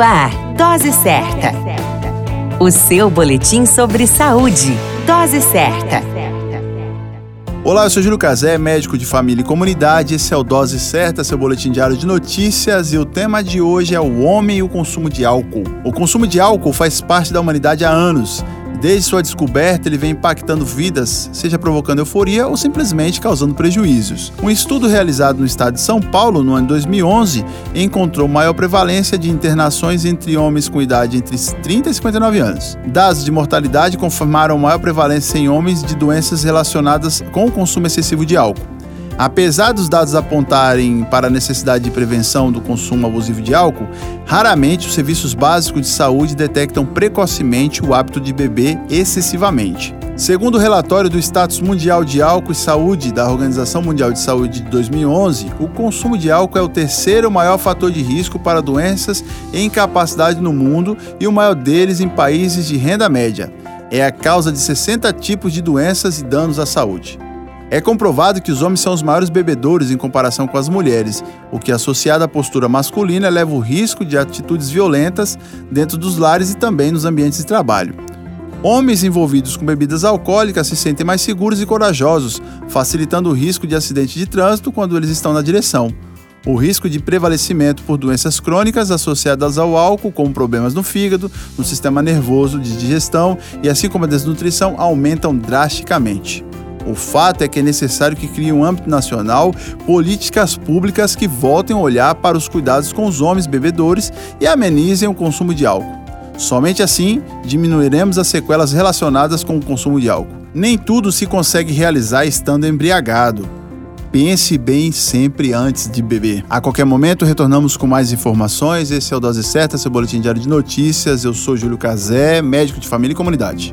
Ar, Dose Certa. O seu boletim sobre saúde. Dose Certa. Olá, eu sou Júlio Cazé, médico de família e comunidade. Esse é o Dose Certa, seu boletim diário de notícias. E o tema de hoje é o homem e o consumo de álcool. O consumo de álcool faz parte da humanidade há anos Desde sua descoberta, ele vem impactando vidas, seja provocando euforia ou simplesmente causando prejuízos. Um estudo realizado no estado de São Paulo no ano 2011 encontrou maior prevalência de internações entre homens com idade entre 30 e 59 anos. Dados de mortalidade confirmaram maior prevalência em homens de doenças relacionadas com o consumo excessivo de álcool. Apesar dos dados apontarem para a necessidade de prevenção do consumo abusivo de álcool, raramente os serviços básicos de saúde detectam precocemente o hábito de beber excessivamente. Segundo o relatório do Status Mundial de Álcool e Saúde da Organização Mundial de Saúde de 2011, o consumo de álcool é o terceiro maior fator de risco para doenças e incapacidade no mundo e o maior deles em países de renda média. É a causa de 60 tipos de doenças e danos à saúde. É comprovado que os homens são os maiores bebedores em comparação com as mulheres, o que, associado à postura masculina, leva o risco de atitudes violentas dentro dos lares e também nos ambientes de trabalho. Homens envolvidos com bebidas alcoólicas se sentem mais seguros e corajosos, facilitando o risco de acidente de trânsito quando eles estão na direção. O risco de prevalecimento por doenças crônicas associadas ao álcool, como problemas no fígado, no sistema nervoso, de digestão e assim como a desnutrição, aumentam drasticamente. O fato é que é necessário que crie um âmbito nacional políticas públicas que voltem a olhar para os cuidados com os homens bebedores e amenizem o consumo de álcool. Somente assim diminuiremos as sequelas relacionadas com o consumo de álcool. Nem tudo se consegue realizar estando embriagado. Pense bem sempre antes de beber. A qualquer momento retornamos com mais informações. Esse é o Dose Certa, seu boletim diário de notícias. Eu sou Júlio Cazé, médico de família e comunidade.